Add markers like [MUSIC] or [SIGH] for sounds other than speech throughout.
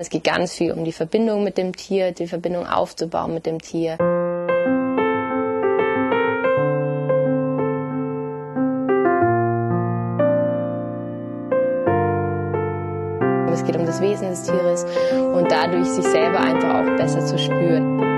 Es geht ganz viel um die Verbindung mit dem Tier, die Verbindung aufzubauen mit dem Tier. Es geht um das Wesen des Tieres und dadurch sich selber einfach auch besser zu spüren.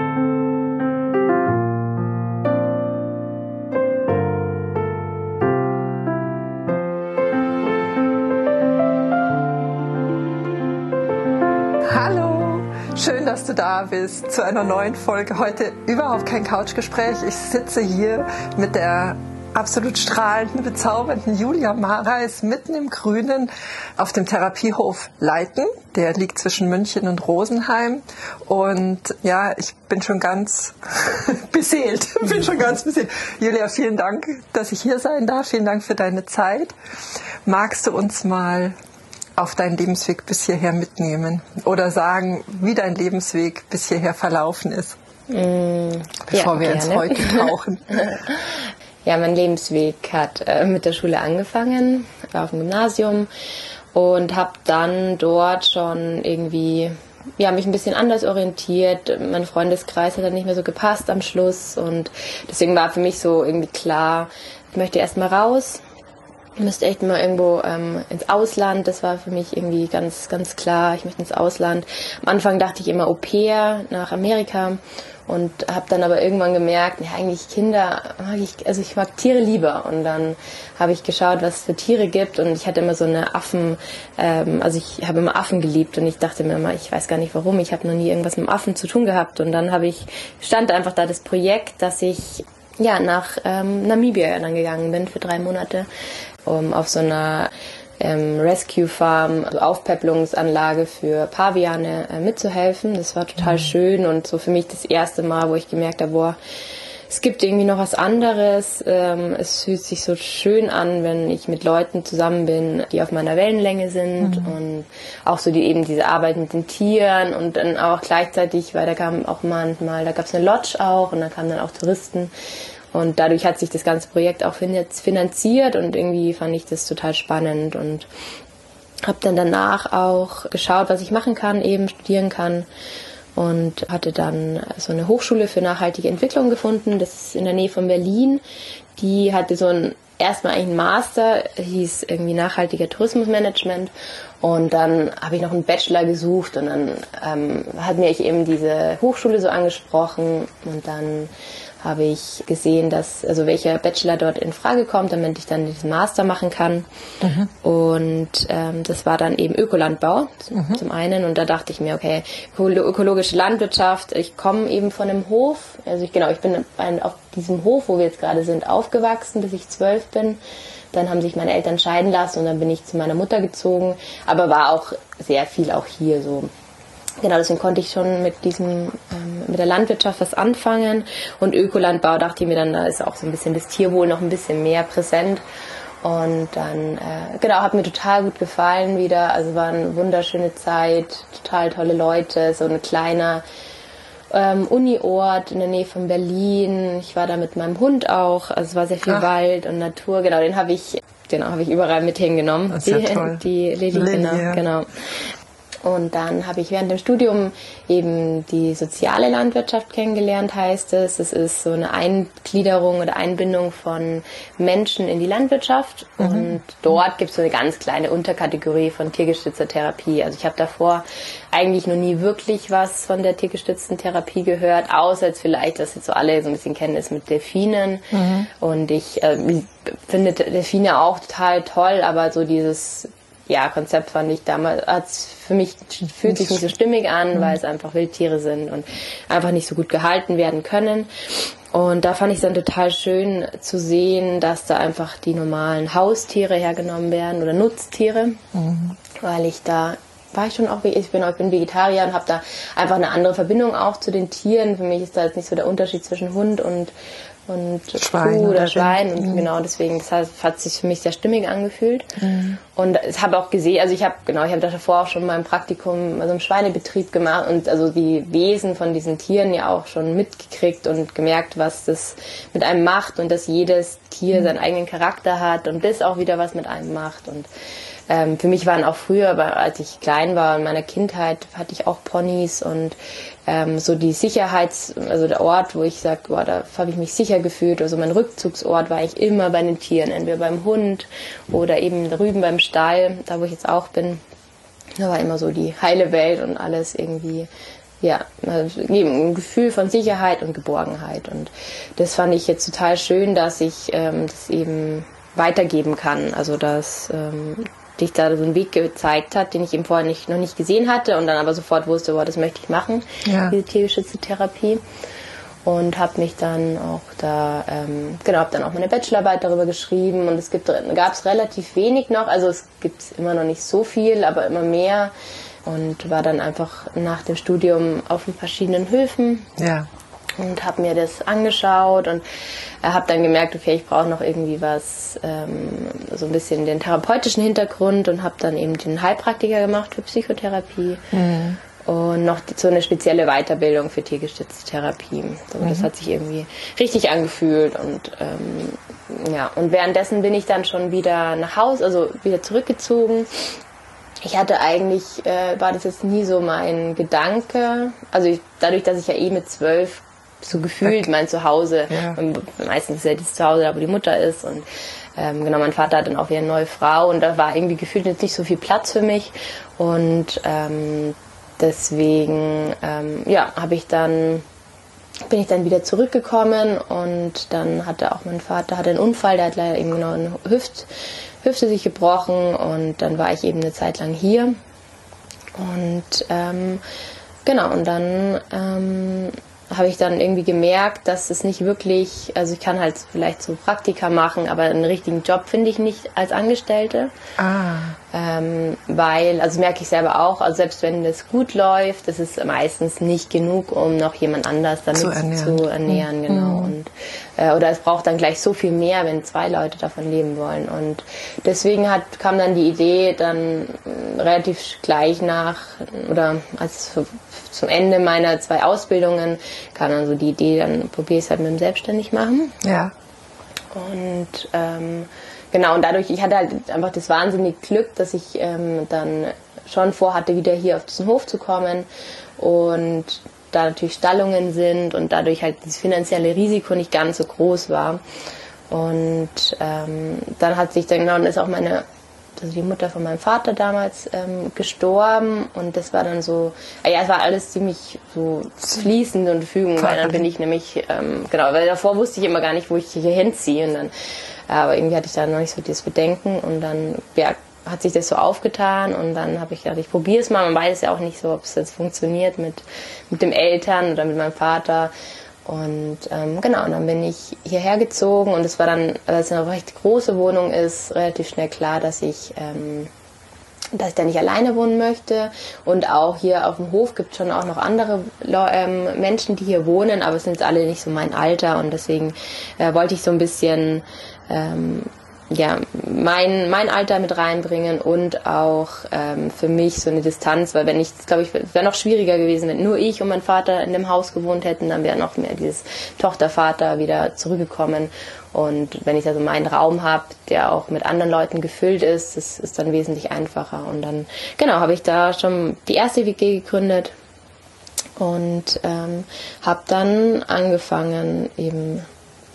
Du da bist zu einer neuen Folge. Heute überhaupt kein Couchgespräch. Ich sitze hier mit der absolut strahlenden, bezaubernden Julia Mareis mitten im Grünen auf dem Therapiehof Leiten. Der liegt zwischen München und Rosenheim. Und ja, ich bin schon ganz [LAUGHS] beseelt. [LAUGHS] bin schon ganz beseelt. Julia, vielen Dank, dass ich hier sein darf. Vielen Dank für deine Zeit. Magst du uns mal auf deinen Lebensweg bis hierher mitnehmen oder sagen, wie dein Lebensweg bis hierher verlaufen ist, mm, bevor ja, wir ins Heute [LAUGHS] tauchen. ja, mein Lebensweg hat äh, mit der Schule angefangen, war auf dem Gymnasium und habe dann dort schon irgendwie ja, mich ein bisschen anders orientiert. Mein Freundeskreis hat dann nicht mehr so gepasst am Schluss und deswegen war für mich so irgendwie klar, ich möchte erstmal raus müsste echt mal irgendwo ähm, ins Ausland. Das war für mich irgendwie ganz, ganz klar. Ich möchte ins Ausland. Am Anfang dachte ich immer Au pair nach Amerika und habe dann aber irgendwann gemerkt, ja, eigentlich Kinder mag ich, also ich mag Tiere lieber. Und dann habe ich geschaut, was es für Tiere gibt und ich hatte immer so eine Affen, ähm, also ich habe immer Affen geliebt und ich dachte mir immer, ich weiß gar nicht warum, ich habe noch nie irgendwas mit Affen zu tun gehabt. Und dann habe ich, stand einfach da das Projekt, dass ich ja, nach ähm, Namibia dann gegangen bin für drei Monate um auf so einer ähm, Rescue Farm, also Aufpäpplungsanlage für Paviane äh, mitzuhelfen. Das war total mhm. schön und so für mich das erste Mal, wo ich gemerkt habe, boah, es gibt irgendwie noch was anderes. Ähm, es fühlt sich so schön an, wenn ich mit Leuten zusammen bin, die auf meiner Wellenlänge sind mhm. und auch so die eben diese Arbeit mit den Tieren und dann auch gleichzeitig, weil da kam auch manchmal, da gab es eine Lodge auch und da kamen dann auch Touristen und dadurch hat sich das ganze Projekt auch finanziert und irgendwie fand ich das total spannend und habe dann danach auch geschaut, was ich machen kann, eben studieren kann und hatte dann so eine Hochschule für nachhaltige Entwicklung gefunden. Das ist in der Nähe von Berlin. Die hatte so ein erstmal eigentlich ein Master, hieß irgendwie nachhaltiger Tourismusmanagement und dann habe ich noch einen Bachelor gesucht und dann ähm, hat mir ich eben diese Hochschule so angesprochen und dann habe ich gesehen, dass also welcher Bachelor dort in Frage kommt, damit ich dann diesen Master machen kann. Mhm. Und ähm, das war dann eben Ökolandbau mhm. zum einen. Und da dachte ich mir, okay, ökologische Landwirtschaft. Ich komme eben von einem Hof. Also ich genau, ich bin ein, auf diesem Hof, wo wir jetzt gerade sind, aufgewachsen, bis ich zwölf bin. Dann haben sich meine Eltern scheiden lassen und dann bin ich zu meiner Mutter gezogen. Aber war auch sehr viel auch hier so Genau, deswegen konnte ich schon mit diesem, ähm, mit der Landwirtschaft was anfangen. Und Ökolandbau dachte ich mir dann, da ist auch so ein bisschen das Tierwohl noch ein bisschen mehr präsent. Und dann, äh, genau, hat mir total gut gefallen wieder. Also war eine wunderschöne Zeit, total tolle Leute, so ein kleiner ähm, Uniort in der Nähe von Berlin. Ich war da mit meinem Hund auch. Also es war sehr viel Ach. Wald und Natur. Genau, den habe ich, genau, habe ich überall mit hingenommen. Das ist die, ja toll. die Lilly, Lilly genau, ja. genau. Und dann habe ich während dem Studium eben die soziale Landwirtschaft kennengelernt, heißt es. Es ist so eine Eingliederung oder Einbindung von Menschen in die Landwirtschaft. Mhm. Und dort gibt es so eine ganz kleine Unterkategorie von tiergestützter Therapie. Also ich habe davor eigentlich noch nie wirklich was von der tiergestützten Therapie gehört, außer jetzt vielleicht, dass jetzt so alle so ein bisschen kennen, ist mit Delfinen. Mhm. Und ich äh, finde Delfine auch total toll, aber so dieses ja, Konzept fand ich damals, hat's für mich fühlt sich nicht so stimmig an, mhm. weil es einfach Wildtiere sind und einfach nicht so gut gehalten werden können. Und da fand ich es dann total schön zu sehen, dass da einfach die normalen Haustiere hergenommen werden oder Nutztiere, mhm. weil ich da war ich schon auch, ich bin, ich bin Vegetarier und habe da einfach eine andere Verbindung auch zu den Tieren. Für mich ist da jetzt nicht so der Unterschied zwischen Hund und und Schwein Kuh oder Schwein und mhm. genau deswegen das hat, hat sich für mich sehr stimmig angefühlt mhm. und ich habe auch gesehen also ich habe genau ich habe davor auch schon mal im Praktikum also im Schweinebetrieb gemacht und also die Wesen von diesen Tieren ja auch schon mitgekriegt und gemerkt was das mit einem macht und dass jedes Tier mhm. seinen eigenen Charakter hat und das auch wieder was mit einem macht und ähm, für mich waren auch früher, als ich klein war in meiner Kindheit, hatte ich auch Ponys und ähm, so die Sicherheits, also der Ort, wo ich sage, boah, da habe ich mich sicher gefühlt, also mein Rückzugsort war ich immer bei den Tieren, entweder beim Hund oder eben drüben beim Stall, da wo ich jetzt auch bin. Da war immer so die heile Welt und alles irgendwie ja, also ein Gefühl von Sicherheit und Geborgenheit. Und das fand ich jetzt total schön, dass ich ähm, das eben weitergeben kann. Also dass ähm, dich da so einen Weg gezeigt hat, den ich eben vorher nicht, noch nicht gesehen hatte und dann aber sofort wusste, boah, das möchte ich machen, ja. diese tiergeschützte Therapie. Und habe mich dann auch da, ähm, genau, habe dann auch meine Bachelorarbeit darüber geschrieben und es gibt gab es relativ wenig noch, also es gibt immer noch nicht so viel, aber immer mehr und war dann einfach nach dem Studium auf den verschiedenen Höfen. Ja. Und habe mir das angeschaut und habe dann gemerkt, okay, ich brauche noch irgendwie was, ähm, so ein bisschen den therapeutischen Hintergrund und habe dann eben den Heilpraktiker gemacht für Psychotherapie. Mhm und noch so eine spezielle Weiterbildung für tiergestützte Therapie. So, mhm. Das hat sich irgendwie richtig angefühlt und ähm, ja und währenddessen bin ich dann schon wieder nach Hause, also wieder zurückgezogen ich hatte eigentlich, äh, war das jetzt nie so mein Gedanke. Also ich, dadurch, dass ich ja eh mit zwölf so gefühlt. Mein Zuhause, ja. meistens ist ja das Zuhause da, wo die Mutter ist. Und ähm, genau, mein Vater hat dann auch wieder eine neue Frau. Und da war irgendwie gefühlt jetzt nicht so viel Platz für mich. Und ähm, deswegen, ähm, ja, habe ich dann bin ich dann wieder zurückgekommen. Und dann hatte auch mein Vater hatte einen Unfall, der hat leider eben genau eine Hüft, Hüfte sich gebrochen. Und dann war ich eben eine Zeit lang hier. Und ähm, genau, und dann ähm, habe ich dann irgendwie gemerkt, dass es nicht wirklich, also ich kann halt vielleicht so Praktika machen, aber einen richtigen Job finde ich nicht als Angestellte. Ah. Ähm, weil, also merke ich selber auch, also selbst wenn das gut läuft, das ist meistens nicht genug, um noch jemand anders damit zu ernähren, zu ernähren mhm. genau. Und, äh, oder es braucht dann gleich so viel mehr, wenn zwei Leute davon leben wollen. Und deswegen hat, kam dann die Idee, dann äh, relativ gleich nach, oder als zum Ende meiner zwei Ausbildungen kam dann so die Idee, dann probiere ich es halt mit dem Selbstständig machen. Ja. Und ähm, genau, und dadurch, ich hatte halt einfach das wahnsinnige Glück, dass ich ähm, dann schon vorhatte, wieder hier auf diesen Hof zu kommen und da natürlich Stallungen sind und dadurch halt das finanzielle Risiko nicht ganz so groß war. Und ähm, dann hat sich dann genau, und ist auch meine also die Mutter von meinem Vater damals ähm, gestorben. Und das war dann so, ah ja, es war alles ziemlich so fließend und fügen, weil dann bin ich nämlich, ähm, genau, weil davor wusste ich immer gar nicht, wo ich hier hinziehe. Und dann, aber irgendwie hatte ich da noch nicht so dieses Bedenken. Und dann, ja, hat sich das so aufgetan und dann habe ich gedacht, ich probiere es mal. Man weiß ja auch nicht so, ob es jetzt funktioniert mit, mit dem Eltern oder mit meinem Vater. Und ähm, genau, und dann bin ich hierher gezogen und es war dann, weil es eine recht große Wohnung ist, relativ schnell klar, dass ich, ähm, dass ich da nicht alleine wohnen möchte. Und auch hier auf dem Hof gibt es schon auch noch andere ähm, Menschen, die hier wohnen, aber es sind alle nicht so mein Alter und deswegen äh, wollte ich so ein bisschen ähm, ja, mein, mein Alter mit reinbringen und auch ähm, für mich so eine Distanz, weil wenn ich, glaube ich, wäre noch schwieriger gewesen, wenn nur ich und mein Vater in dem Haus gewohnt hätten, dann wäre noch mehr dieses Tochter-Vater wieder zurückgekommen. Und wenn ich also meinen Raum habe, der auch mit anderen Leuten gefüllt ist, das ist dann wesentlich einfacher. Und dann, genau, habe ich da schon die erste WG gegründet und ähm, habe dann angefangen, eben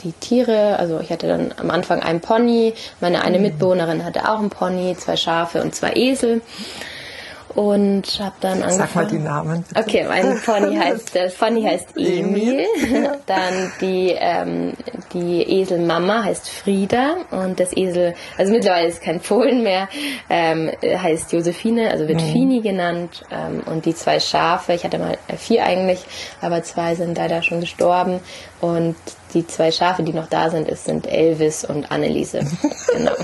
die Tiere, also ich hatte dann am Anfang einen Pony, meine eine mhm. Mitbewohnerin hatte auch einen Pony, zwei Schafe und zwei Esel und habe dann angefangen. Sag mal die Namen. Bitte. Okay, mein Pony [LAUGHS] heißt der Pony heißt Emil. dann die ähm, die Eselmama heißt Frieda und das Esel, also mittlerweile ist kein Fohlen mehr, ähm, heißt Josephine, also wird mhm. Fini genannt ähm, und die zwei Schafe, ich hatte mal vier eigentlich, aber zwei sind leider schon gestorben und die zwei Schafe, die noch da sind, ist, sind Elvis und Anneliese. [LAUGHS] genau. [LAUGHS]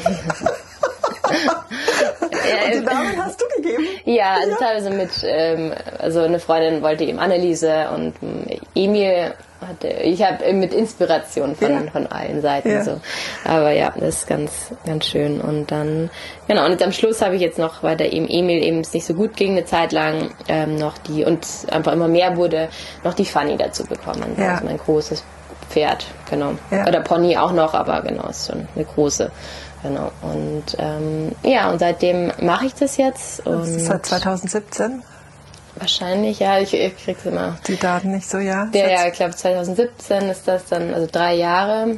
und die Namen hast du gegeben? Ja, also ja. teilweise mit, ähm, also eine Freundin wollte eben Anneliese und ähm, Emil hatte, ich habe mit Inspiration von, ja. von allen Seiten ja. so. Aber ja, das ist ganz, ganz schön. Und dann, genau, und jetzt am Schluss habe ich jetzt noch, weil der eben Emil eben es nicht so gut ging, eine Zeit lang ähm, noch die, und einfach immer mehr wurde, noch die Fanny dazu bekommen. Ja. Also mein großes Pferd, genau. Ja. Oder Pony auch noch, aber genau, ist schon eine große. Genau. Und ähm, ja, und seitdem mache ich das jetzt. Und das ist seit 2017? Wahrscheinlich, ja, ich, ich krieg's immer. Die Daten nicht so, ja? Ja, ja, ich glaube 2017 ist das dann, also drei Jahre.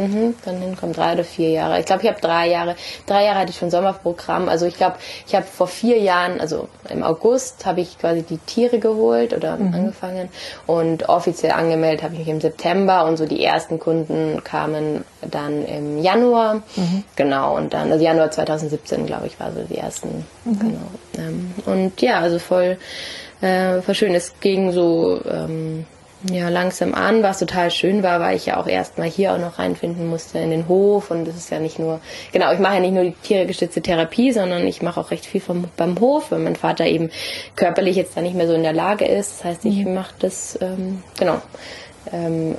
Mhm, dann hinkommen drei oder vier Jahre. Ich glaube, ich habe drei Jahre. Drei Jahre hatte ich schon Sommerprogramm. Also ich glaube, ich habe vor vier Jahren, also im August, habe ich quasi die Tiere geholt oder mhm. angefangen und offiziell angemeldet habe ich mich im September und so die ersten Kunden kamen dann im Januar. Mhm. Genau und dann also Januar 2017, glaube ich, war so die ersten. Mhm. Genau. Ähm, und ja, also voll, äh, voll schön. Es ging so. Ähm, ja, langsam an, was total schön war, weil ich ja auch erstmal hier auch noch reinfinden musste in den Hof und das ist ja nicht nur, genau, ich mache ja nicht nur die tiergestützte Therapie, sondern ich mache auch recht viel vom, beim Hof, weil mein Vater eben körperlich jetzt da nicht mehr so in der Lage ist. Das heißt, ich mhm. mache das, ähm, genau, ähm,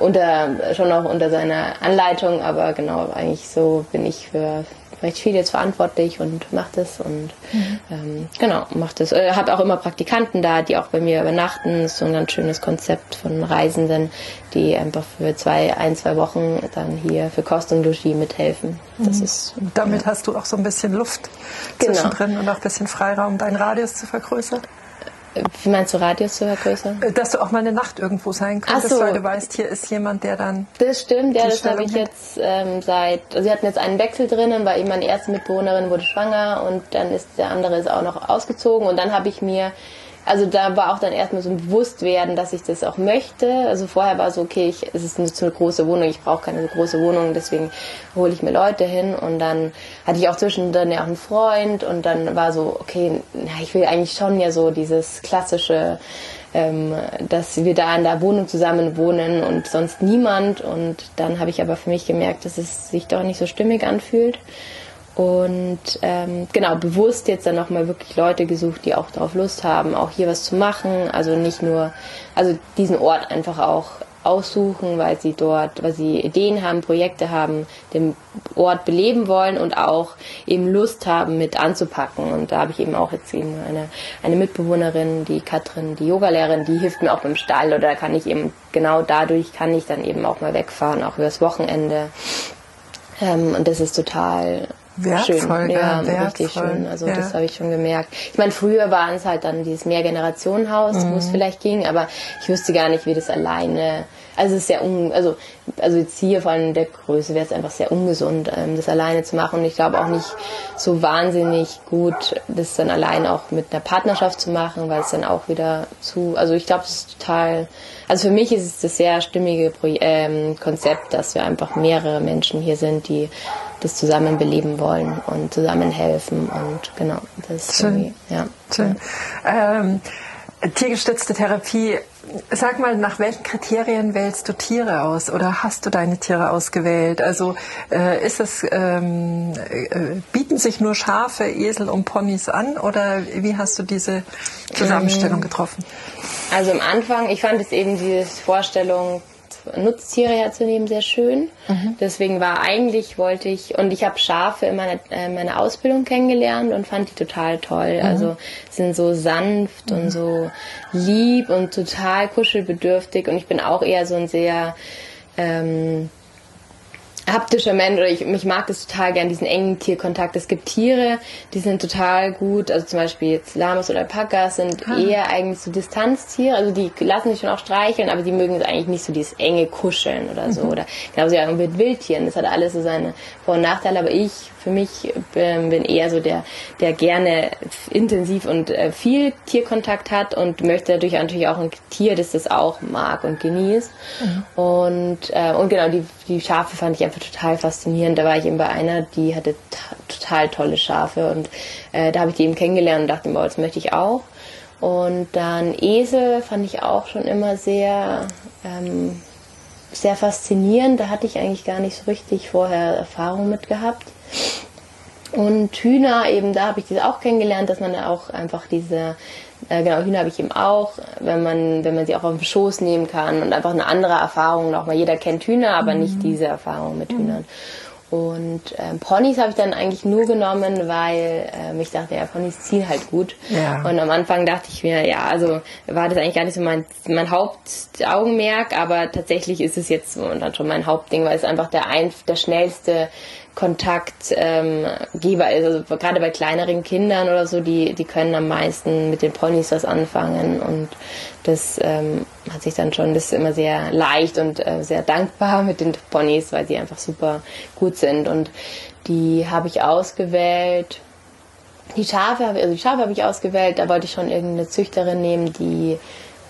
unter, schon auch unter seiner Anleitung, aber genau, eigentlich so bin ich für, recht viel jetzt verantwortlich und mache das und mhm. ähm, genau, mache das. Äh, habe auch immer Praktikanten da, die auch bei mir übernachten. Das ist so ein ganz schönes Konzept von Reisenden, die einfach für zwei, ein, zwei Wochen dann hier für Kost und Logis mithelfen. Das mhm. ist, Damit ja. hast du auch so ein bisschen Luft genau. zwischendrin und auch ein bisschen Freiraum, deinen Radius zu vergrößern. Wie meinst du Radius zu vergrößern? Äh, dass du auch mal eine Nacht irgendwo sein könntest, so. weil du weißt, hier ist jemand, der dann. Das stimmt, ja, das habe ich jetzt ähm, seit. Also sie hatten jetzt einen Wechsel drinnen, weil eben meine erste Mitbewohnerin wurde schwanger und dann ist der andere ist auch noch ausgezogen und dann habe ich mir also da war auch dann erstmal so ein Bewusstwerden, dass ich das auch möchte. Also vorher war so, okay, ich, es ist eine, so eine große Wohnung, ich brauche keine große Wohnung, deswegen hole ich mir Leute hin. Und dann hatte ich auch zwischendrin ja auch einen Freund und dann war so, okay, na, ich will eigentlich schon ja so dieses klassische, ähm, dass wir da in der Wohnung zusammen wohnen und sonst niemand. Und dann habe ich aber für mich gemerkt, dass es sich doch nicht so stimmig anfühlt. Und ähm, genau, bewusst jetzt dann nochmal wirklich Leute gesucht, die auch darauf Lust haben, auch hier was zu machen. Also nicht nur, also diesen Ort einfach auch aussuchen, weil sie dort, weil sie Ideen haben, Projekte haben, den Ort beleben wollen und auch eben Lust haben, mit anzupacken. Und da habe ich eben auch jetzt eben eine, eine Mitbewohnerin, die Katrin, die Yogalehrerin, die hilft mir auch beim Stall oder da kann ich eben genau dadurch kann ich dann eben auch mal wegfahren, auch übers Wochenende. Ähm, und das ist total Wertvoll, schön. Ja, wertvoll. richtig schön. Also ja. das habe ich schon gemerkt. Ich meine, früher waren es halt dann dieses Mehrgenerationenhaus, mhm. wo es mhm. vielleicht ging, aber ich wüsste gar nicht, wie das alleine. Also es ist sehr un, also also jetzt hier vor allem der Größe wäre es einfach sehr ungesund, ähm, das alleine zu machen. Und ich glaube auch nicht so wahnsinnig gut, das dann allein auch mit einer Partnerschaft zu machen, weil es dann auch wieder zu. Also ich glaube, es ist total. Also für mich ist es das sehr stimmige ähm, Konzept, dass wir einfach mehrere Menschen hier sind, die das zusammen beleben wollen und zusammen helfen und genau, das Schön. ja. Schön. Ähm, tiergestützte Therapie, sag mal, nach welchen Kriterien wählst du Tiere aus oder hast du deine Tiere ausgewählt? Also äh, ist es, ähm, äh, bieten sich nur Schafe, Esel und Ponys an oder wie hast du diese Zusammenstellung ähm, getroffen? Also am Anfang, ich fand es eben diese Vorstellung, Nutztiere herzunehmen sehr schön. Mhm. Deswegen war eigentlich, wollte ich, und ich habe Schafe in meiner, äh, meiner Ausbildung kennengelernt und fand die total toll. Mhm. Also sind so sanft mhm. und so lieb und total kuschelbedürftig. Und ich bin auch eher so ein sehr... Ähm, haptischer Mensch oder ich, mich mag das total gern, diesen engen Tierkontakt. Es gibt Tiere, die sind total gut, also zum Beispiel jetzt Lamas oder Alpakas sind ah. eher eigentlich so Distanztiere, also die lassen sich schon auch streicheln, aber die mögen jetzt eigentlich nicht so dieses enge Kuscheln oder so. Mhm. Oder genauso ja mit Wildtieren, das hat alles so seine Vor- und Nachteile, aber ich für mich ähm, bin eher so der, der gerne intensiv und äh, viel Tierkontakt hat und möchte dadurch natürlich auch ein Tier, das das auch mag und genießt. Mhm. Und, äh, und genau, die, die Schafe fand ich einfach total faszinierend. Da war ich eben bei einer, die hatte total tolle Schafe und äh, da habe ich die eben kennengelernt und dachte, boah, das möchte ich auch. Und dann Esel fand ich auch schon immer sehr, ähm, sehr faszinierend. Da hatte ich eigentlich gar nicht so richtig vorher Erfahrung mit gehabt. Und Hühner, eben da habe ich das auch kennengelernt, dass man da auch einfach diese, äh, genau, Hühner habe ich eben auch, wenn man, wenn man sie auch auf den Schoß nehmen kann und einfach eine andere Erfahrung nochmal. Jeder kennt Hühner, aber mhm. nicht diese Erfahrung mit mhm. Hühnern. Und ähm, Ponys habe ich dann eigentlich nur genommen, weil ähm, ich dachte, ja, Ponys ziehen halt gut. Ja. Und am Anfang dachte ich mir, ja, also war das eigentlich gar nicht so mein, mein Hauptaugenmerk, aber tatsächlich ist es jetzt momentan schon mein Hauptding, weil es einfach der, ein, der schnellste Kontaktgeber ähm, ist. Also gerade bei kleineren Kindern oder so, die, die können am meisten mit den Ponys was anfangen und das ähm, hat sich dann schon, das ist immer sehr leicht und äh, sehr dankbar mit den Ponys, weil sie einfach super gut sind und die habe ich ausgewählt. Die Schafe, also die Schafe habe ich ausgewählt, da wollte ich schon irgendeine Züchterin nehmen, die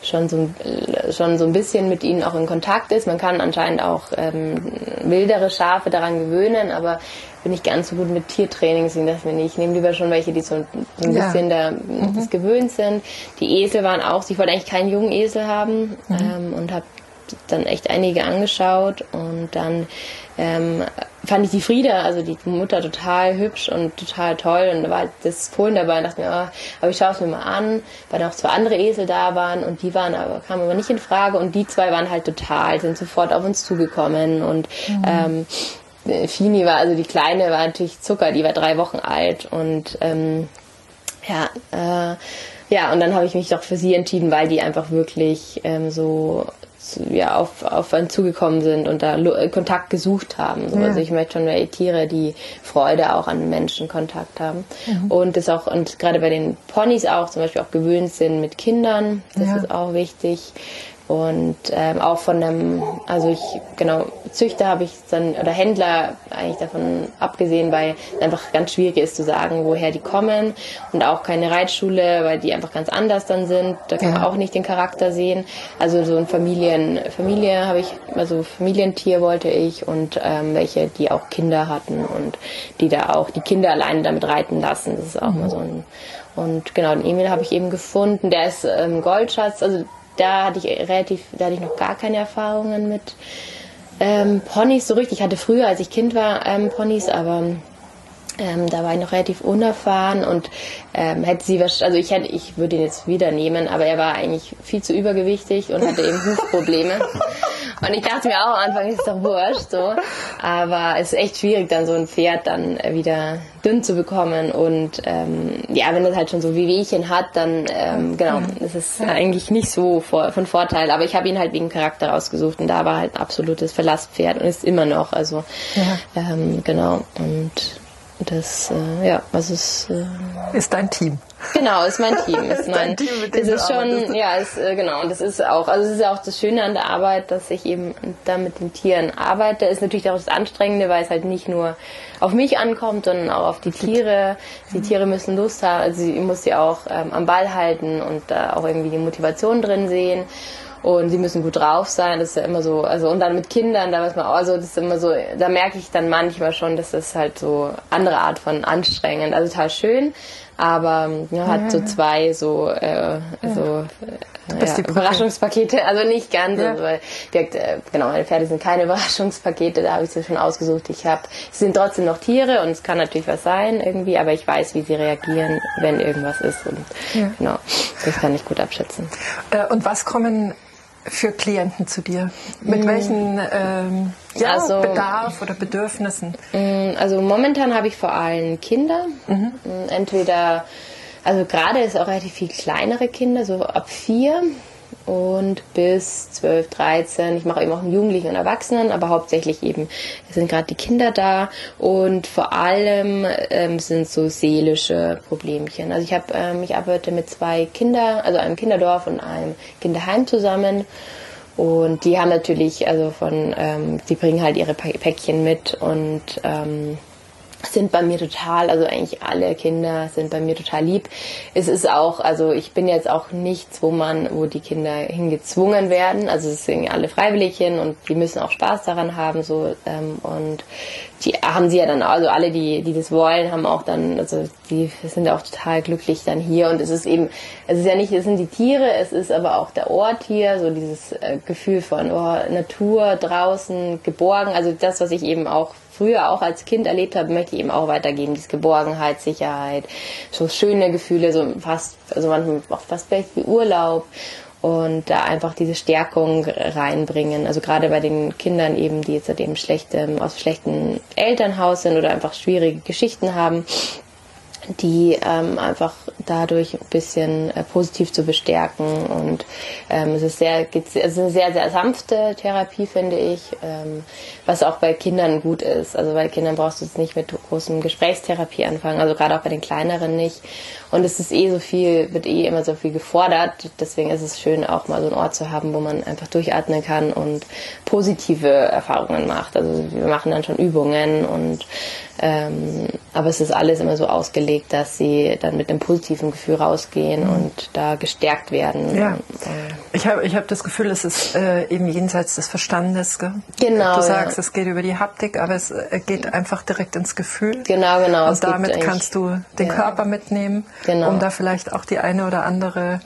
schon so, schon so ein bisschen mit ihnen auch in Kontakt ist. Man kann anscheinend auch ähm, wildere Schafe daran gewöhnen, aber bin ich ganz so gut mit Tiertraining, deswegen dachte ich mir, nee, ich nehme lieber schon welche, die so, so ein ja. bisschen da mhm. das gewöhnt sind. Die Esel waren auch, ich wollte eigentlich keinen jungen Esel haben mhm. ähm, und habe dann echt einige angeschaut und dann ähm, fand ich die Frieda, also die Mutter, total hübsch und total toll und da war das Fohlen dabei und dachte mir, oh, aber ich schaue es mir mal an, weil noch zwei andere Esel da waren und die waren aber, kamen aber nicht in Frage und die zwei waren halt total, sind sofort auf uns zugekommen und mhm. ähm, Fini war, also die Kleine war natürlich Zucker, die war drei Wochen alt und ähm, ja, äh, ja, und dann habe ich mich doch für sie entschieden, weil die einfach wirklich ähm, so ja, auf, auf einen zugekommen sind und da äh, Kontakt gesucht haben. So. Ja. Also ich möchte schon welche Tiere, die Freude auch an Menschen Kontakt haben. Mhm. Und das auch, und gerade bei den Ponys auch zum Beispiel auch gewöhnt sind mit Kindern. Das ja. ist auch wichtig. Und ähm, auch von einem, also ich, genau, Züchter habe ich dann, oder Händler eigentlich davon abgesehen, weil es einfach ganz schwierig ist zu sagen, woher die kommen. Und auch keine Reitschule, weil die einfach ganz anders dann sind. Da kann ja. man auch nicht den Charakter sehen. Also so ein Familien, Familie habe ich, also Familientier wollte ich und ähm, welche, die auch Kinder hatten und die da auch die Kinder alleine damit reiten lassen. Das ist auch mhm. mal so ein und genau, den Emil habe ich eben gefunden. Der ist ähm, Goldschatz, also da hatte ich relativ, da hatte ich noch gar keine Erfahrungen mit ähm, Ponys so richtig. Ich hatte früher, als ich Kind war, ähm, Ponys, aber ähm, da war ich noch relativ unerfahren und ähm, hätte sie also ich hätte, ich würde ihn jetzt wieder nehmen, aber er war eigentlich viel zu übergewichtig und hatte eben Hufprobleme. [LAUGHS] und ich dachte mir auch am Anfang ist doch wurscht so, aber es ist echt schwierig dann so ein Pferd dann wieder dünn zu bekommen und ähm, ja, wenn das halt schon so wie Wehchen hat, dann ähm, genau, das ist eigentlich nicht so vor, von Vorteil, aber ich habe ihn halt wegen Charakter rausgesucht und da war halt ein absolutes Verlasspferd und ist immer noch, also ja. ähm, genau und das, äh, ja, also es äh, ist dein Team. Genau, ist mein Team. [LAUGHS] Ist, mein, Team, mit dem ist schon, ja, ist, äh, genau, und das ist auch, also es ist ja auch das Schöne an der Arbeit, dass ich eben da mit den Tieren arbeite. Ist natürlich auch das Anstrengende, weil es halt nicht nur auf mich ankommt, sondern auch auf die Tiere. Die Tiere müssen Lust haben, also ich muss sie auch ähm, am Ball halten und da auch irgendwie die Motivation drin sehen und sie müssen gut drauf sein. Das ist ja immer so, also und dann mit Kindern, da weiß man auch, also das ist immer so, da merke ich dann manchmal schon, dass das halt so andere Art von anstrengend, also total schön, aber ja, hat so zwei so, äh, so äh, ja, Überraschungspakete, also nicht ganz, ja. also, weil direkt, äh, genau, meine Pferde sind keine [LAUGHS] Überraschungspakete, da habe ich sie schon ausgesucht. Ich habe, sie sind trotzdem noch Tiere und es kann natürlich was sein irgendwie, aber ich weiß, wie sie reagieren, wenn irgendwas ist und ja. genau, das kann ich gut abschätzen. Äh, und was kommen für Klienten zu dir? Mit mhm. welchen ähm, ja, also, Bedarf oder Bedürfnissen? Mm, also momentan habe ich vor allem Kinder. Mhm. Mm, entweder, also gerade ist auch relativ viel kleinere Kinder, so ab vier und bis 12, 13. Ich mache eben auch einen Jugendlichen und Erwachsenen, aber hauptsächlich eben sind gerade die Kinder da und vor allem ähm, sind so seelische Problemchen. Also ich habe, ähm, ich arbeite mit zwei Kindern, also einem Kinderdorf und einem Kinderheim zusammen. Und die haben natürlich, also von, ähm, die bringen halt ihre Päckchen mit und ähm, sind bei mir total, also eigentlich alle Kinder sind bei mir total lieb. Es ist auch, also ich bin jetzt auch nichts, wo man, wo die Kinder hingezwungen werden. Also es sind alle freiwillig hin und die müssen auch Spaß daran haben, so ähm, und die haben sie ja dann, also alle, die, die das wollen, haben auch dann, also die sind auch total glücklich dann hier und es ist eben, es ist ja nicht, es sind die Tiere, es ist aber auch der Ort hier, so dieses äh, Gefühl von oh, Natur draußen, geborgen, also das, was ich eben auch früher auch als Kind erlebt habe, möchte ich eben auch weitergeben. Diese Geborgenheit, Sicherheit, so schöne Gefühle, so fast, also manchmal auch fast vielleicht wie Urlaub und da einfach diese Stärkung reinbringen. Also gerade bei den Kindern eben, die jetzt eben schlechte, aus schlechten Elternhaus sind oder einfach schwierige Geschichten haben, die ähm, einfach dadurch ein bisschen äh, positiv zu bestärken. Und ähm, es ist sehr, es ist eine sehr, sehr sanfte Therapie, finde ich, ähm, was auch bei Kindern gut ist. Also bei Kindern brauchst du jetzt nicht mit großen Gesprächstherapie anfangen, also gerade auch bei den kleineren nicht. Und es ist eh so viel, wird eh immer so viel gefordert. Deswegen ist es schön, auch mal so einen Ort zu haben, wo man einfach durchatmen kann und positive Erfahrungen macht. Also wir machen dann schon Übungen und ähm, aber es ist alles immer so ausgelegt, dass sie dann mit einem positiven Gefühl rausgehen und da gestärkt werden. Ja. Äh, ich habe ich hab das Gefühl, es ist äh, eben jenseits des Verstandes. Gell? Genau. Du sagst, ja. es geht über die Haptik, aber es äh, geht einfach direkt ins Gefühl. Genau, genau. Und damit kannst du den ja. Körper mitnehmen, genau. um da vielleicht auch die eine oder andere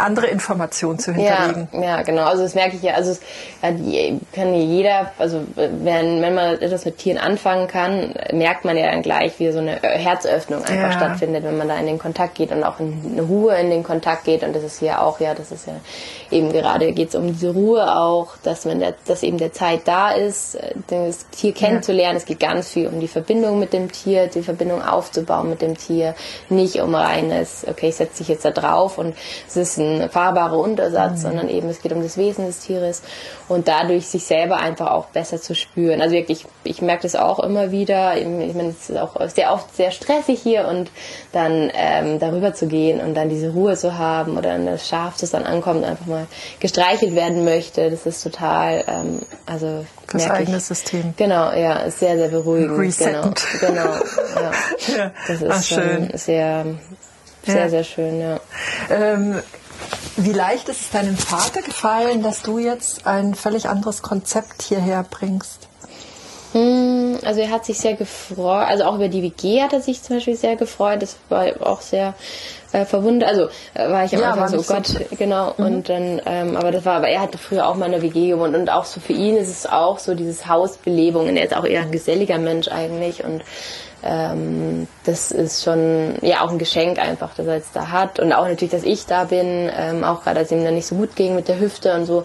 andere Informationen zu hinterlegen. Ja, ja, genau. Also das merke ich ja. Also es kann jeder, also wenn, wenn man etwas mit Tieren anfangen kann, merkt man ja dann gleich, wie so eine Herzöffnung einfach ja. stattfindet, wenn man da in den Kontakt geht und auch in eine Ruhe in den Kontakt geht. Und das ist hier auch, ja, das ist ja eben gerade geht es um diese Ruhe auch, dass man der, dass eben der Zeit da ist, das Tier kennenzulernen. Ja. Es geht ganz viel um die Verbindung mit dem Tier, die Verbindung aufzubauen mit dem Tier, nicht um reines, okay, ich setze dich jetzt da drauf und es ist ein fahrbare Untersatz, mhm. sondern eben es geht um das Wesen des Tieres und dadurch sich selber einfach auch besser zu spüren. Also wirklich, ich merke das auch immer wieder. Ich meine, es ist auch sehr oft sehr stressig hier und dann ähm, darüber zu gehen und dann diese Ruhe zu haben oder ein Schaf, das dann ankommt, einfach mal gestreichelt werden möchte, das ist total, ähm, also das eigene ich, System. Genau, ja, ist sehr, sehr beruhigend. Resettend. Genau, genau. Ja. [LAUGHS] ja. Das ist Ach, schön. sehr, sehr, ja. sehr schön, ja. Ähm, wie leicht ist es deinem Vater gefallen, dass du jetzt ein völlig anderes Konzept hierher bringst? Hm, also er hat sich sehr gefreut, also auch über die WG hat er sich zum Beispiel sehr gefreut. Das war auch sehr äh, verwundert. Also äh, war ich am ja, Anfang so, oh Gott, so. genau. Mhm. Und dann, ähm, aber das war, aber er hatte früher auch mal in der WG gewohnt und auch so für ihn ist es auch so dieses Hausbelebung. Und er ist auch eher ein geselliger Mensch eigentlich und ähm, das ist schon ja auch ein Geschenk einfach, dass er jetzt da hat. Und auch natürlich, dass ich da bin, ähm, auch gerade als ihm dann nicht so gut ging mit der Hüfte und so,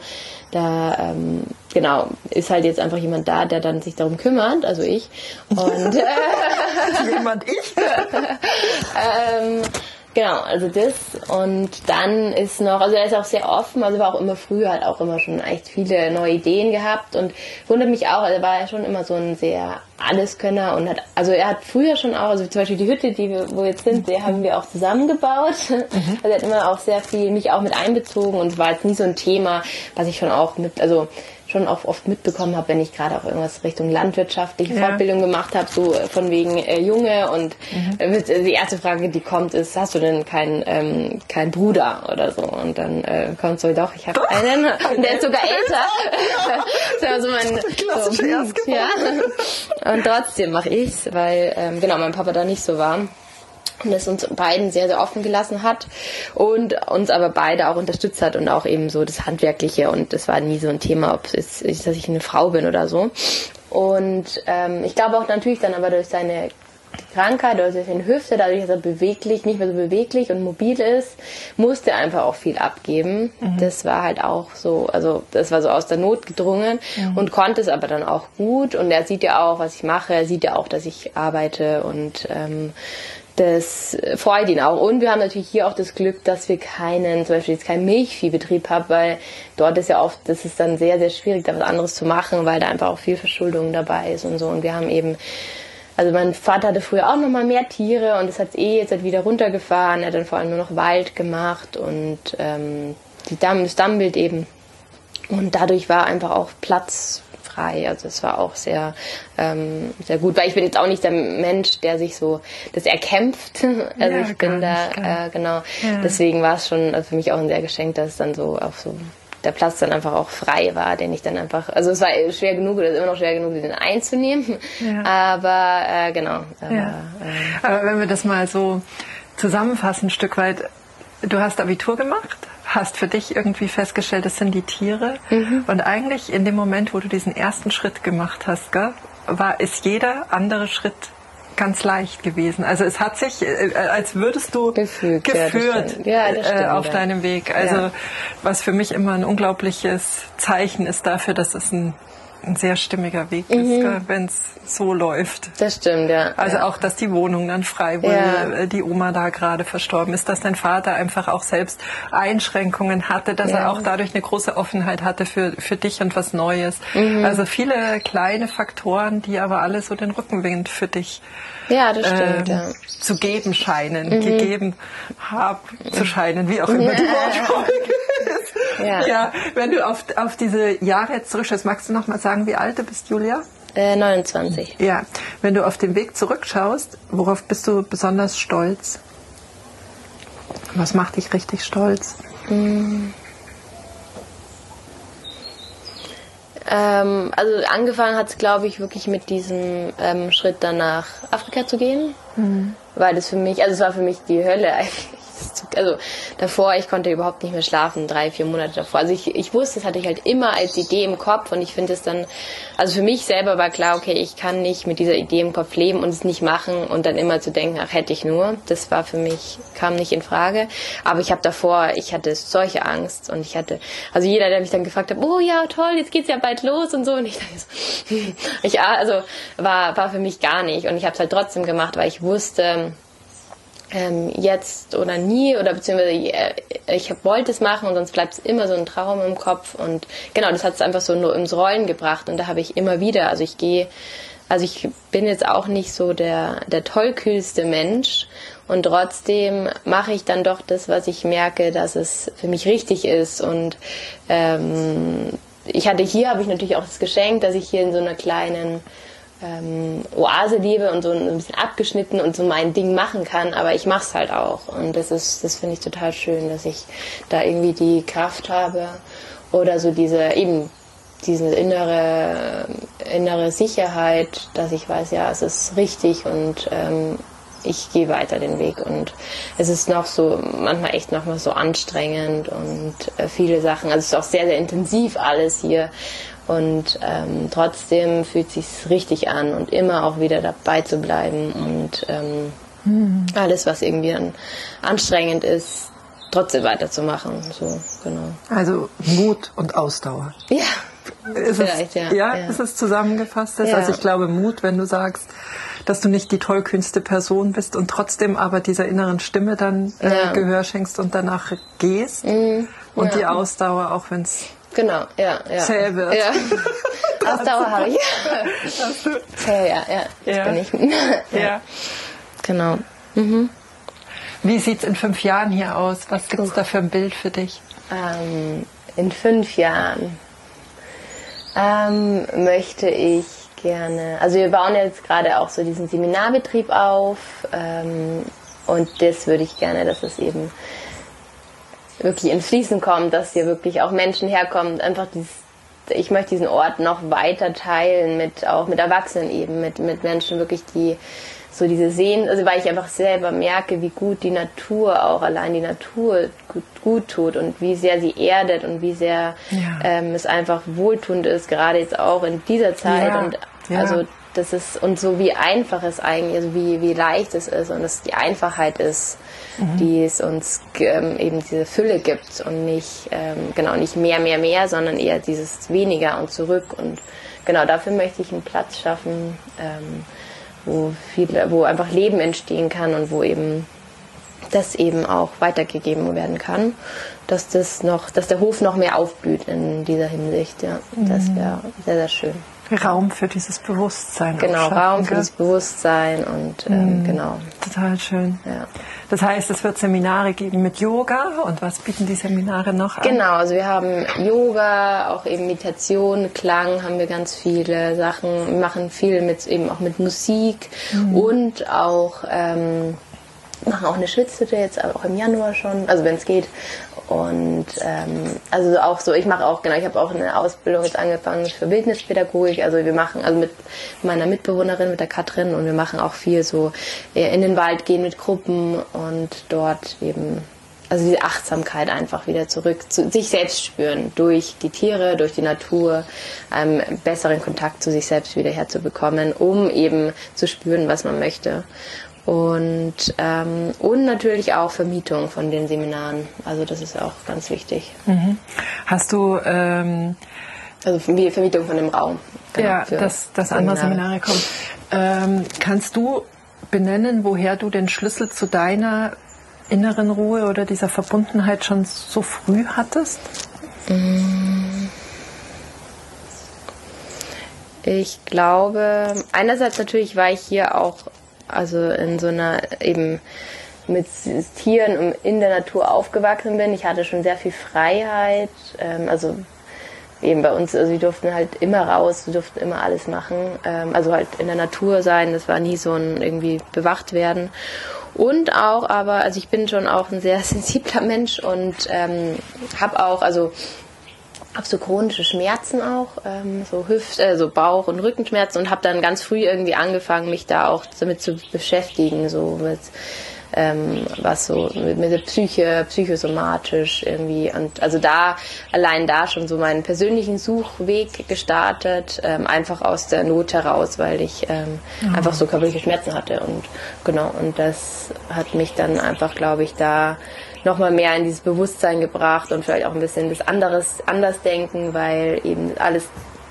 da ähm, genau ist halt jetzt einfach jemand da, der dann sich darum kümmert, also ich. Und [LAUGHS] äh, jemand ich? [LAUGHS] Ähm, Genau, also das und dann ist noch, also er ist auch sehr offen, also war auch immer früher, hat auch immer schon echt viele neue Ideen gehabt und wundert mich auch, also war er schon immer so ein sehr Alleskönner und hat, also er hat früher schon auch, also zum Beispiel die Hütte, die wir, wo wir jetzt sind, die haben wir auch zusammengebaut. [LAUGHS] Mhm. Also er hat immer auch sehr viel mich auch mit einbezogen und es war jetzt nie so ein Thema, was ich schon auch mit, also schon auch oft mitbekommen habe, wenn ich gerade auch irgendwas Richtung landwirtschaftliche ja. Fortbildung gemacht habe, so von wegen äh, Junge und mhm. äh, die erste Frage, die kommt, ist, hast du denn keinen ähm, kein Bruder oder so? Und dann äh, kommt so, doch, ich habe einen, und der ist sogar [LAUGHS] älter. [LAUGHS] das ist mein, so, hm, ja. Und trotzdem mache ich's, weil ähm, genau mein Papa da nicht so war und es uns beiden sehr, sehr offen gelassen hat und uns aber beide auch unterstützt hat und auch eben so das Handwerkliche und das war nie so ein Thema, ob es ist, dass ich eine Frau bin oder so. Und ähm, ich glaube auch natürlich dann aber durch seine Krankheit oder durch seine Hüfte, dadurch, dass er beweglich, nicht mehr so beweglich und mobil ist, musste er einfach auch viel abgeben. Mhm. Das war halt auch so, also das war so aus der Not gedrungen mhm. und konnte es aber dann auch gut. Und er sieht ja auch, was ich mache, er sieht ja auch, dass ich arbeite und ähm, das freut ihn auch. Und wir haben natürlich hier auch das Glück, dass wir keinen, zum Beispiel jetzt keinen Milchviehbetrieb haben, weil dort ist ja oft, das ist dann sehr, sehr schwierig, da was anderes zu machen, weil da einfach auch viel Verschuldung dabei ist und so. Und wir haben eben, also mein Vater hatte früher auch noch mal mehr Tiere und das hat eh jetzt halt wieder runtergefahren. Er hat dann vor allem nur noch Wald gemacht und ähm, die Damm, das Dammbild eben. Und dadurch war einfach auch Platz frei. Also es war auch sehr, ähm, sehr gut, weil ich bin jetzt auch nicht der Mensch, der sich so das erkämpft. [LAUGHS] Also ja, ich bin da, äh, genau. Ja. Deswegen war es schon also für mich auch ein sehr Geschenk, dass es dann so auf so der Platz dann einfach auch frei war, den ich dann einfach, also es war schwer genug oder ist immer noch schwer genug, den einzunehmen. Ja. Aber äh, genau. Aber, äh, aber wenn wir das mal so zusammenfassen, ein Stück weit, du hast Abitur gemacht, hast für dich irgendwie festgestellt, das sind die Tiere. Mhm. Und eigentlich in dem Moment, wo du diesen ersten Schritt gemacht hast, gell, war, ist jeder andere Schritt ganz leicht gewesen. Also es hat sich, äh, als würdest du Gefügt, geführt ja, ja, äh, auf deinem Weg. Also was für mich immer ein unglaubliches Zeichen ist dafür, dass es ein ein sehr stimmiger Weg ist, mhm. wenn es so läuft. Das stimmt, ja. Also ja. auch, dass die Wohnung dann frei wurde, ja. Äh, die Oma da gerade verstorben ist, dass dein Vater einfach auch selbst Einschränkungen hatte, dass ja. er auch dadurch eine große Offenheit hatte für, für dich und was Neues. Mhm. Also viele kleine Faktoren, die aber alle so den Rückenwind für dich ja, das stimmt, äh, ja. zu geben scheinen, mhm. gegeben haben zu scheinen, wie auch immer die Wortfolge ist. Ja. ja, wenn du auf, auf diese Jahre jetzt zurückschaust, magst du noch mal sagen, wie alt du bist, Julia? Äh, 29. Ja, wenn du auf den Weg zurückschaust, worauf bist du besonders stolz? Was macht dich richtig stolz? Mhm. Ähm, also angefangen hat es, glaube ich, wirklich mit diesem ähm, Schritt dann nach Afrika zu gehen. Mhm. Weil das für mich, also es war für mich die Hölle eigentlich also davor, ich konnte überhaupt nicht mehr schlafen, drei, vier Monate davor. Also ich, ich wusste, das hatte ich halt immer als Idee im Kopf und ich finde es dann, also für mich selber war klar, okay, ich kann nicht mit dieser Idee im Kopf leben und es nicht machen und dann immer zu denken, ach, hätte ich nur. Das war für mich, kam nicht in Frage. Aber ich habe davor, ich hatte solche Angst und ich hatte, also jeder, der mich dann gefragt hat, oh ja, toll, jetzt geht's ja bald los und so und ich [LAUGHS] dachte so, ich, also war, war für mich gar nicht und ich habe es halt trotzdem gemacht, weil ich wusste, ähm, jetzt oder nie oder beziehungsweise äh, ich wollte es machen und sonst bleibt es immer so ein Traum im Kopf und genau, das hat es einfach so nur ins Rollen gebracht und da habe ich immer wieder, also ich gehe, also ich bin jetzt auch nicht so der, der tollkühlste Mensch und trotzdem mache ich dann doch das, was ich merke, dass es für mich richtig ist und ähm, ich hatte hier, habe ich natürlich auch das Geschenk, dass ich hier in so einer kleinen ähm, Oase lebe und so ein bisschen abgeschnitten und so mein Ding machen kann, aber ich mache es halt auch. Und das ist, das finde ich total schön, dass ich da irgendwie die Kraft habe oder so diese eben diese innere innere Sicherheit, dass ich weiß, ja, es ist richtig und ähm, ich gehe weiter den Weg. Und es ist noch so manchmal echt noch mal so anstrengend und äh, viele Sachen, also es ist auch sehr sehr intensiv alles hier und ähm, trotzdem fühlt sich richtig an und immer auch wieder dabei zu bleiben und ähm, mhm. alles, was irgendwie dann anstrengend ist, trotzdem weiterzumachen. So, genau. Also Mut und Ausdauer. Ja. Ist es, ja. Ja, ja. ist es zusammengefasst ist. Ja. Also ich glaube Mut, wenn du sagst, dass du nicht die tollkühnste Person bist und trotzdem aber dieser inneren Stimme dann äh, ja. Gehör schenkst und danach gehst. Mhm. Und die Ausdauer, auch wenn es Genau, ja. ja. Zäh wird. Ja. [LAUGHS] Ausdauer habe ich. [LAUGHS] Zäh, ja, ja. Das ja. bin ich. [LAUGHS] ja. ja. Genau. Mhm. Wie sieht es in fünf Jahren hier aus? Was gibt es da für ein Bild für dich? Ähm, in fünf Jahren ähm, möchte ich gerne, also wir bauen jetzt gerade auch so diesen Seminarbetrieb auf ähm, und das würde ich gerne, dass es eben wirklich ins Fließen kommt, dass hier wirklich auch Menschen herkommen, einfach dieses ich möchte diesen Ort noch weiter teilen mit auch mit Erwachsenen eben, mit, mit Menschen wirklich, die so diese sehen, also weil ich einfach selber merke, wie gut die Natur auch allein die Natur gut, gut tut und wie sehr sie erdet und wie sehr ja. ähm, es einfach wohltuend ist, gerade jetzt auch in dieser Zeit ja. und ja. also das ist und so wie einfach es eigentlich, also wie, wie leicht es ist und es die Einfachheit ist, mhm. die es uns ähm, eben diese Fülle gibt und nicht, ähm, genau, nicht mehr, mehr, mehr, sondern eher dieses weniger und zurück. Und genau dafür möchte ich einen Platz schaffen, ähm, wo, viel, wo einfach Leben entstehen kann und wo eben das eben auch weitergegeben werden kann, dass das noch, dass der Hof noch mehr aufblüht in dieser Hinsicht. Ja, mhm. das wäre sehr, sehr schön. Raum für dieses Bewusstsein. Genau, Raum für das Bewusstsein und ähm, mm, genau. Total schön. Ja. Das heißt, es wird Seminare geben mit Yoga und was bieten die Seminare noch an? Genau, also wir haben Yoga, auch eben Meditation, Klang haben wir ganz viele Sachen. Wir machen viel mit eben auch mit Musik mm. und auch ähm, machen auch eine Schwitzhütte jetzt auch im Januar schon, also wenn es geht. Und ähm, also auch so, ich mache auch, genau, ich habe auch eine Ausbildung jetzt angefangen für Bildnispädagogik. Also wir machen, also mit meiner Mitbewohnerin, mit der Katrin und wir machen auch viel so in den Wald gehen mit Gruppen und dort eben also diese Achtsamkeit einfach wieder zurück zu sich selbst spüren, durch die Tiere, durch die Natur, einen besseren Kontakt zu sich selbst wieder herzubekommen, um eben zu spüren, was man möchte. Und, ähm, und natürlich auch Vermietung von den Seminaren. Also das ist auch ganz wichtig. Mhm. Hast du ähm, also Vermietung von dem Raum. Genau, ja, dass, dass andere Seminare kommen. Ähm, kannst du benennen, woher du den Schlüssel zu deiner inneren Ruhe oder dieser Verbundenheit schon so früh hattest? Ich glaube, einerseits natürlich war ich hier auch, also in so einer eben mit Tieren in der Natur aufgewachsen bin. Ich hatte schon sehr viel Freiheit, ähm, also eben bei uns, also wir durften halt immer raus, wir durften immer alles machen, ähm, also halt in der Natur sein, das war nie so ein irgendwie bewacht werden. Und auch, aber, also ich bin schon auch ein sehr [LAUGHS] sensibler Mensch und ähm, habe auch, also habe so chronische Schmerzen auch, ähm, so Hüft, äh, so Bauch- und Rückenschmerzen und habe dann ganz früh irgendwie angefangen, mich da auch damit zu beschäftigen, so mit ähm, was so mit, mit der Psyche, psychosomatisch irgendwie. Und also da, allein da schon so meinen persönlichen Suchweg gestartet, ähm, einfach aus der Not heraus, weil ich ähm, oh. einfach so körperliche Schmerzen hatte. Und genau, und das hat mich dann einfach, glaube ich, da nochmal mehr in dieses Bewusstsein gebracht und vielleicht auch ein bisschen das anderes, anders denken, weil eben alles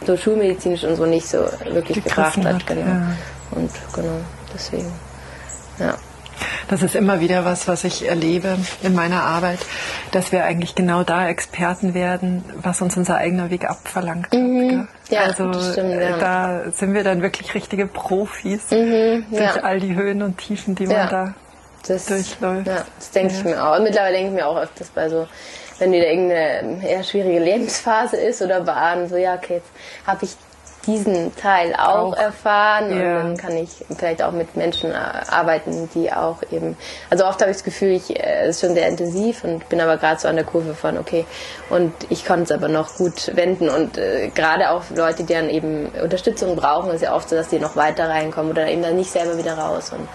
so schulmedizinisch und so nicht so wirklich gebracht hat. hat. Genau. Ja. Und genau, deswegen. Ja. Das ist immer wieder was, was ich erlebe in meiner Arbeit, dass wir eigentlich genau da Experten werden, was uns unser eigener Weg abverlangt. Mhm. Ja, also stimmt, ja. da sind wir dann wirklich richtige Profis mhm, durch ja. all die Höhen und Tiefen, die man da das, durchläuft. Ja, das denke ich mir auch. Und mittlerweile denke ich mir auch öfters bei so wenn wieder irgendeine eher schwierige Lebensphase ist oder waren, so ja, okay, jetzt habe ich diesen Teil auch, auch. erfahren und ja. dann kann ich vielleicht auch mit Menschen äh, arbeiten, die auch eben, also oft habe ich das Gefühl, ich äh, ist schon sehr intensiv und bin aber gerade so an der Kurve von okay und ich konnte es aber noch gut wenden und äh, gerade auch Leute, die dann eben Unterstützung brauchen, ist ja oft so, dass die noch weiter reinkommen oder eben dann nicht selber wieder raus und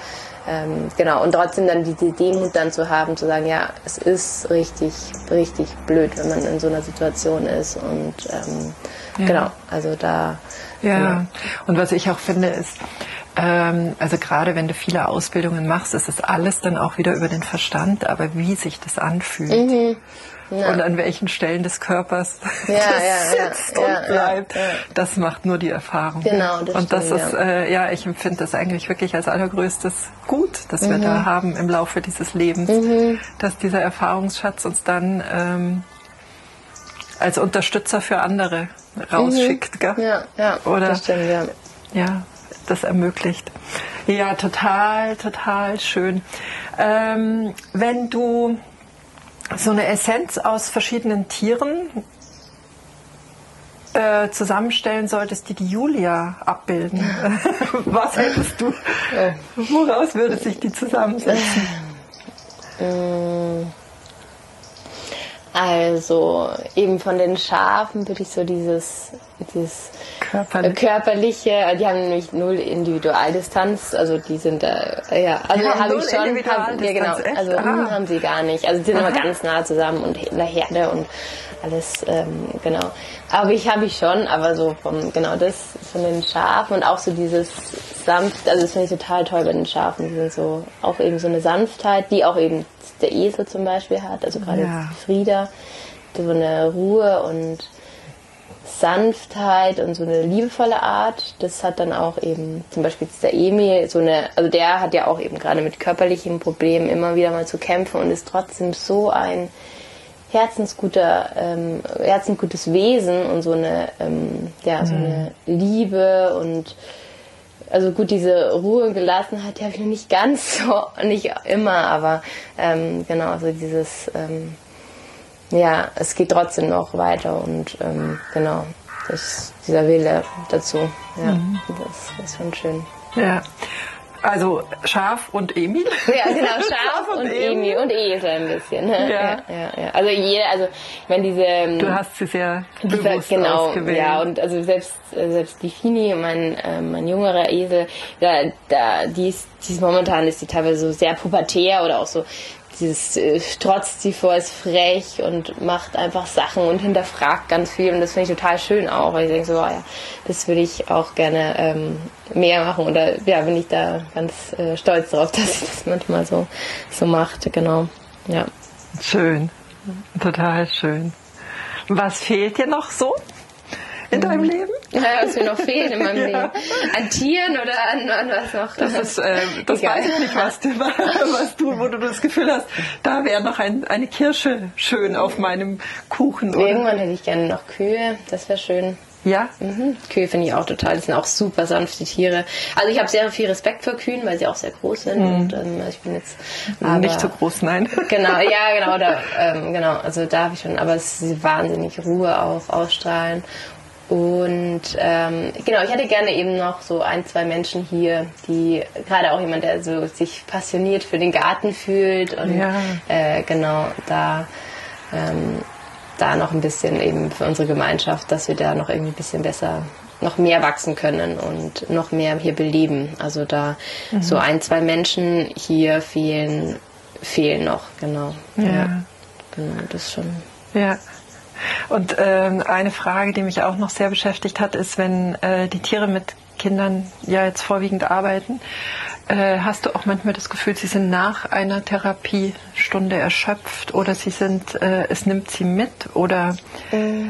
ähm, genau, und trotzdem dann diese Demut dann zu haben, zu sagen, ja, es ist richtig, richtig blöd, wenn man in so einer Situation ist. Und ähm, ja. genau, also da. Ja. ja, und was ich auch finde ist, ähm, also gerade wenn du viele Ausbildungen machst, ist das alles dann auch wieder über den Verstand, aber wie sich das anfühlt. Mhm. Ja. Und an welchen Stellen des Körpers [LAUGHS] ja, das ja, sitzt und bleibt. Das macht nur die Erfahrung. Genau, das Und das stimmt, ist, äh, ja, ich empfinde das eigentlich wirklich als allergrößtes Gut, das mhm. wir da mhm. haben im Laufe dieses Lebens, mhm. dass dieser Erfahrungsschatz uns dann ähm, als Unterstützer für andere rausschickt. Mhm. Gell? Ja, ja, Oder, das stimmt, ja. Ja, das ermöglicht. Ja, total, total schön. Ähm, wenn du so eine Essenz aus verschiedenen Tieren äh, zusammenstellen solltest, die die Julia abbilden. [LAUGHS] Was hättest du? Woraus würde sich die zusammensetzen? Äh, also eben von den Schafen würde ich so dieses, dieses Körperlich. körperliche, äh, die haben nämlich null Individualdistanz, also die sind da, äh, ja, also ja, habe ich schon, hab, ja genau, echt? also Aha. haben sie gar nicht, also die sind Aha. immer ganz nah zusammen und in der Herde und alles, ähm, genau. Aber ich habe ich schon, aber so vom, genau das von den Schafen und auch so dieses sanft, also das finde ich total toll bei den Schafen, die sind so, auch eben so eine Sanftheit, die auch eben der Esel zum Beispiel hat, also gerade ja. Frieda, so eine Ruhe und Sanftheit und so eine liebevolle Art. Das hat dann auch eben zum Beispiel der Emil, so eine, also der hat ja auch eben gerade mit körperlichen Problemen immer wieder mal zu kämpfen und ist trotzdem so ein herzensguter, ähm, herzensgutes Wesen und so eine, ähm, ja, so eine mhm. Liebe und also gut, diese Ruhe und Gelassenheit, die habe ich noch nicht ganz so, [LAUGHS] nicht immer, aber ähm, genau, so dieses, ähm, ja, es geht trotzdem noch weiter und ähm, genau, das, dieser Wille dazu, ja, mhm. das, das ist schon schön. Ja. Also Schaf und Emil? [LAUGHS] Ja, genau, [LAUGHS] Schaf und, und Emil und Esel ein bisschen. Ne? Ja. ja. Ja, ja, Also jeder, also meine diese. Ähm, du hast sie sehr bewusst genau, ausgewählt. Ja, und also selbst äh, selbst die Fini, mein äh, mein jüngerer Esel, da, da die ist, die ist momentan ist die teilweise so sehr pubertär oder auch so dieses äh, trotzt sie vor, ist frech und macht einfach Sachen und hinterfragt ganz viel und das finde ich total schön auch, weil ich denke so, oh ja, das würde ich auch gerne ähm, mehr machen oder ja, bin ich da ganz äh, stolz drauf, [LAUGHS] dass sie das manchmal so, so macht, genau, ja. Schön, total schön. Was fehlt dir noch so? In deinem mhm. Leben? Ja, was mir noch fehlt in meinem ja. Leben. An Tieren oder an, an was noch? Das ist, äh, das weiß ich nicht, was du, [LAUGHS] was du, wo du das Gefühl hast, da wäre noch ein, eine Kirsche schön auf meinem Kuchen. Oder? Irgendwann hätte ich gerne noch Kühe, das wäre schön. Ja? Mhm. Kühe finde ich auch total. Das sind auch super sanfte Tiere. Also ich habe sehr viel Respekt vor Kühen, weil sie auch sehr groß sind. Mhm. Und ähm, ich bin jetzt aber, nicht so groß, nein. [LAUGHS] Genau, ja, genau, da, ähm, genau. Also da habe ich schon, aber es ist wahnsinnig Ruhe auch ausstrahlen. Und ähm, genau, ich hätte gerne eben noch so ein, zwei Menschen hier, die gerade auch jemand, der so sich passioniert für den Garten fühlt und ja. äh, genau da ähm, da noch ein bisschen eben für unsere Gemeinschaft, dass wir da noch irgendwie ein bisschen besser noch mehr wachsen können und noch mehr hier beleben. Also da mhm. so ein, zwei Menschen hier fehlen, fehlen noch, genau. Ja. ja. Genau, das schon. Ja. Und ähm, eine Frage, die mich auch noch sehr beschäftigt hat, ist, wenn äh, die Tiere mit Kindern ja jetzt vorwiegend arbeiten, äh, hast du auch manchmal das Gefühl, sie sind nach einer Therapiestunde erschöpft oder sie sind, äh, es nimmt sie mit oder? Äh,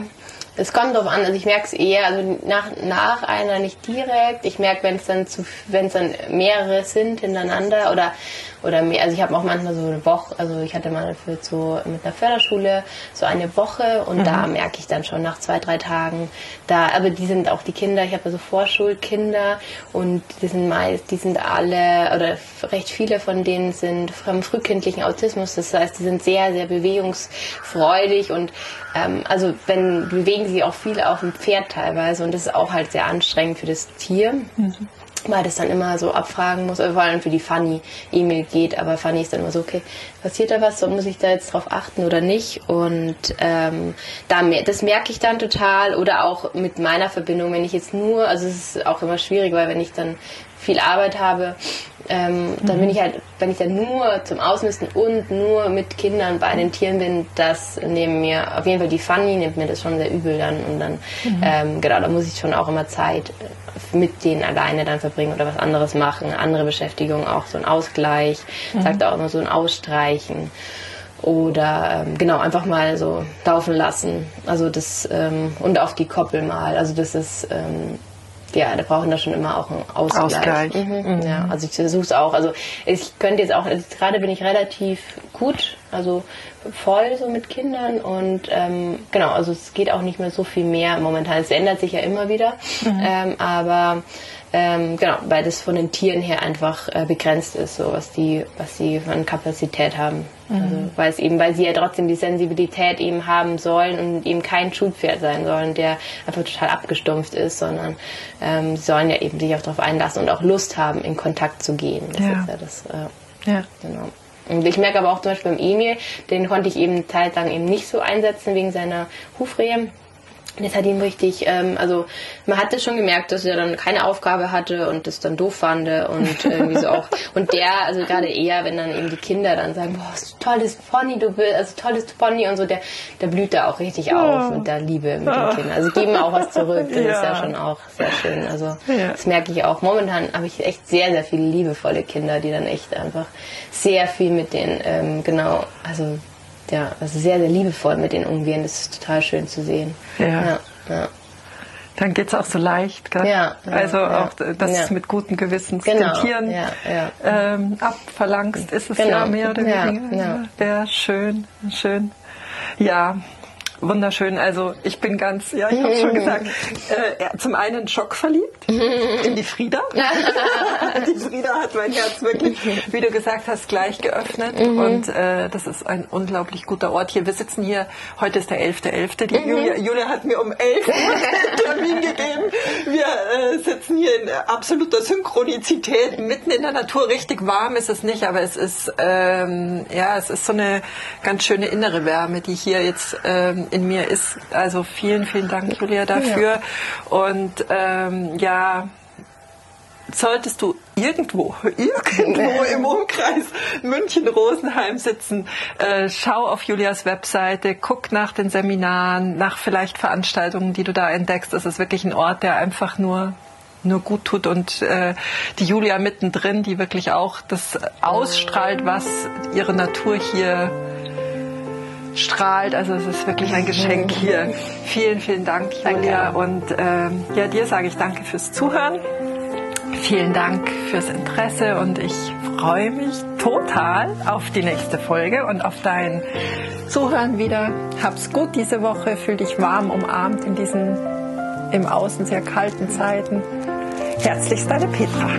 es kommt darauf an, also ich merke es eher, also nach, nach einer nicht direkt. Ich merke, wenn es dann zu, wenn es dann mehrere sind hintereinander oder oder mehr. Also ich habe auch manchmal so eine Woche, also ich hatte mal für so mit einer Förderschule so eine Woche und mhm. da merke ich dann schon nach zwei, drei Tagen, da, aber die sind auch die Kinder, ich habe also Vorschulkinder und die sind meist, die sind alle oder recht viele von denen sind vom frühkindlichen Autismus, das heißt, die sind sehr, sehr bewegungsfreudig und ähm, also wenn bewegen sie auch viel auf dem Pferd teilweise und das ist auch halt sehr anstrengend für das Tier. Mhm weil das dann immer so abfragen muss, vor allem für die Fanny E-Mail geht, aber Fanny ist dann immer so, okay, passiert da was, so muss ich da jetzt drauf achten oder nicht und ähm, da, das merke ich dann total oder auch mit meiner Verbindung, wenn ich jetzt nur, also es ist auch immer schwierig, weil wenn ich dann viel Arbeit habe, ähm, dann mhm. bin ich halt, wenn ich dann nur zum Ausmisten und nur mit Kindern bei den Tieren bin, das nehmen mir, auf jeden Fall die Fanny nimmt mir das schon sehr übel dann und dann, mhm. ähm, genau, da muss ich schon auch immer Zeit mit denen alleine dann verbringen oder was anderes machen, andere Beschäftigung, auch so ein Ausgleich, mhm. sagt auch immer so ein Ausstreichen oder ähm, genau einfach mal so laufen lassen. Also das ähm, und auf die Koppel mal. Also das ist ähm, ja, da brauchen da schon immer auch einen Ausgleich. Ausgleich. Mhm. Mhm. Ja, also ich versuche es auch. Also ich könnte jetzt auch, also gerade bin ich relativ gut, also voll so mit Kindern und ähm, genau, also es geht auch nicht mehr so viel mehr momentan. Es ändert sich ja immer wieder, mhm. ähm, aber ähm, genau, weil das von den Tieren her einfach äh, begrenzt ist, so was die, was sie von Kapazität haben. Mhm. Also, weil es eben, weil sie ja trotzdem die Sensibilität eben haben sollen und eben kein Schulpferd sein sollen, der einfach total abgestumpft ist, sondern ähm, sie sollen ja eben sich auch darauf einlassen und auch Lust haben, in Kontakt zu gehen. Das ja. ist ja das. Äh, ja. Genau. Und ich merke aber auch zum Beispiel beim Emil, den konnte ich eben eine Zeit lang eben nicht so einsetzen wegen seiner Hufrehe. Das hat ihn richtig, ähm, also man hat das schon gemerkt, dass er dann keine Aufgabe hatte und das dann doof fand und irgendwie so auch. [LAUGHS] Und der, also gerade eher, wenn dann eben die Kinder dann sagen, boah, tolles Pony, du bist, also tolles Pony und so, der, der blüht da auch richtig ja. auf mit der Liebe mit den Kindern. Also geben auch was zurück, das ja. ist ja schon auch sehr schön. Also ja. das merke ich auch. Momentan habe ich echt sehr, sehr viele liebevolle Kinder, die dann echt einfach sehr viel mit den, ähm, genau, also ja, also sehr, sehr liebevoll mit denen umgehen. Das ist total schön zu sehen. Ja. ja, ja. Dann geht es auch so leicht, gell? Ja, ja Also auch, dass ja. es mit gutem Gewissen genau. den Tieren ähm, abverlangst, ist es genau. ja mehr oder weniger. Ja, ja. schön, schön. Ja, Wunderschön. Also ich bin ganz, ja, ich habe schon [LAUGHS] gesagt, äh, zum einen schockverliebt [LAUGHS] in die Frieda. [LAUGHS] die Frieda hat mein Herz wirklich, wie du gesagt hast, gleich geöffnet. Mhm. Und äh, das ist ein unglaublich guter Ort hier. Wir sitzen hier, heute ist der 11.11. .11. Die mhm. Julia, Julia hat mir um 11 Uhr einen Termin gegeben. Wir äh, sitzen hier in absoluter Synchronizität, mitten in der Natur. Richtig warm ist es nicht, aber es ist, ähm, ja, es ist so eine ganz schöne innere Wärme, die hier jetzt ähm, in mir ist. Also vielen, vielen Dank, Julia, dafür. Ja. Und ähm, ja, solltest du irgendwo, irgendwo im Umkreis München-Rosenheim sitzen, äh, schau auf Julias Webseite, guck nach den Seminaren, nach vielleicht Veranstaltungen, die du da entdeckst. Das ist wirklich ein Ort, der einfach nur nur gut tut und äh, die Julia mittendrin, die wirklich auch das ausstrahlt, was ihre Natur hier strahlt. Also es ist wirklich ein Geschenk hier. Vielen, vielen Dank, Julia. Danke. Und ähm, ja, dir sage ich danke fürs Zuhören. Vielen Dank fürs Interesse und ich freue mich total auf die nächste Folge und auf dein Zuhören wieder. Hab's gut diese Woche, fühl dich warm umarmt in diesen im Außen sehr kalten Zeiten. Herzlichst deine Petra.